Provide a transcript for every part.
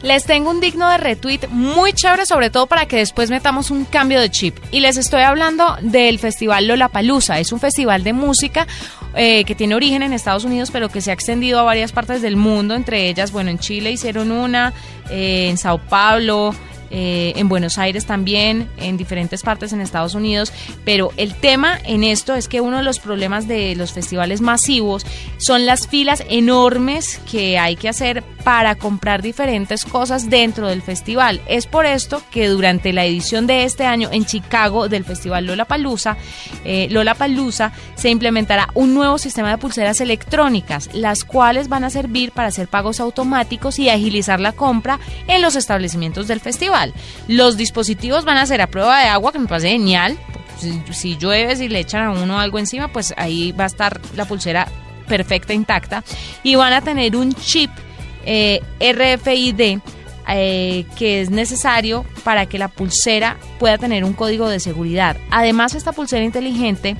Les tengo un digno de retweet muy chévere, sobre todo para que después metamos un cambio de chip. Y les estoy hablando del festival Lollapalooza. Es un festival de música eh, que tiene origen en Estados Unidos, pero que se ha extendido a varias partes del mundo. Entre ellas, bueno, en Chile hicieron una, eh, en Sao Paulo, eh, en Buenos Aires también, en diferentes partes en Estados Unidos, pero el tema en esto es que uno de los problemas de los festivales masivos son las filas enormes que hay que hacer para comprar diferentes cosas dentro del festival. Es por esto que durante la edición de este año en Chicago del festival Lollapalooza, eh, Lollapalooza se implementará un nuevo sistema de pulseras electrónicas, las cuales van a servir para hacer pagos automáticos y agilizar la compra en los establecimientos del festival. Los dispositivos van a ser a prueba de agua, que me parece genial. Si, si llueve, si le echan a uno algo encima, pues ahí va a estar la pulsera perfecta, intacta. Y van a tener un chip eh, RFID eh, que es necesario para que la pulsera pueda tener un código de seguridad. Además, esta pulsera inteligente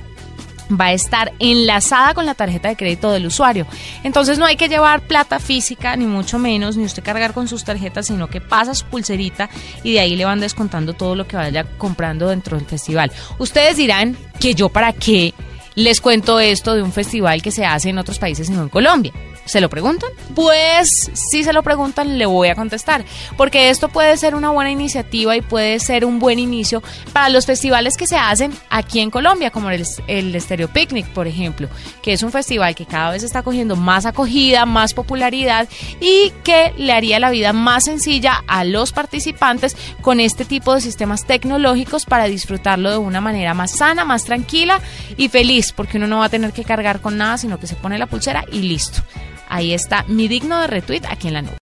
va a estar enlazada con la tarjeta de crédito del usuario. Entonces no hay que llevar plata física, ni mucho menos, ni usted cargar con sus tarjetas, sino que pasa su pulserita y de ahí le van descontando todo lo que vaya comprando dentro del festival. Ustedes dirán que yo para qué les cuento esto de un festival que se hace en otros países y no en Colombia. ¿Se lo preguntan? Pues si se lo preguntan, le voy a contestar, porque esto puede ser una buena iniciativa y puede ser un buen inicio para los festivales que se hacen aquí en Colombia, como el, el Stereo Picnic, por ejemplo, que es un festival que cada vez está cogiendo más acogida, más popularidad y que le haría la vida más sencilla a los participantes con este tipo de sistemas tecnológicos para disfrutarlo de una manera más sana, más tranquila y feliz, porque uno no va a tener que cargar con nada, sino que se pone la pulsera y listo. Ahí está mi digno de retweet aquí en la nube.